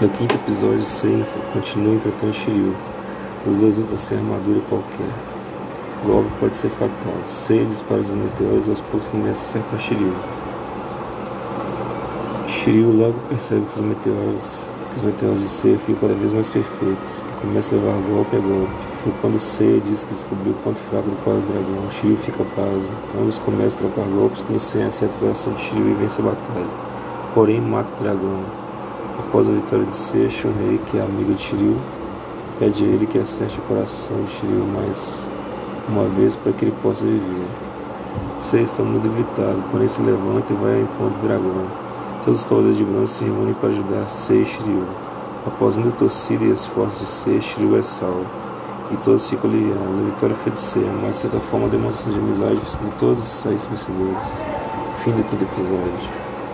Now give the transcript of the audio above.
No quinto episódio, Seiya continua enfrentando Shiryu. Os dois lutam sem armadura qualquer. Golpe pode ser fatal. Seiya dispara os meteoros e aos poucos começa a acertar Shiryu. Shiryu logo percebe que os meteoros, que os meteoros de Seiya ficam cada vez mais perfeitos e começa a levar golpe a golpe. Foi quando Seiya disse que descobriu o ponto fraco do quadro dragão. Shiryu fica pasmo. Ambos começam a trocar golpes quando Seiya acerta o coração de Shiryu e vence a batalha. Porém, mata o dragão. Após a vitória de Seiya, Shunrei, que é amigo de Shiryu, pede a ele que acerte o coração de Shiryu mais uma vez para que ele possa viver. Seiya está muito debilitado, porém se levanta e vai ao encontro do dragão. Todos os cavaleiros de bronze se reúnem para ajudar Sei e Shiryu. Após muita torcida e esforços de Sei, Shiryu é salvo. E todos ficam aliviados. A vitória foi de Sei, mas de certa forma a demonstração de amizade que todos saíssem vencedores. Fim do quinto episódio.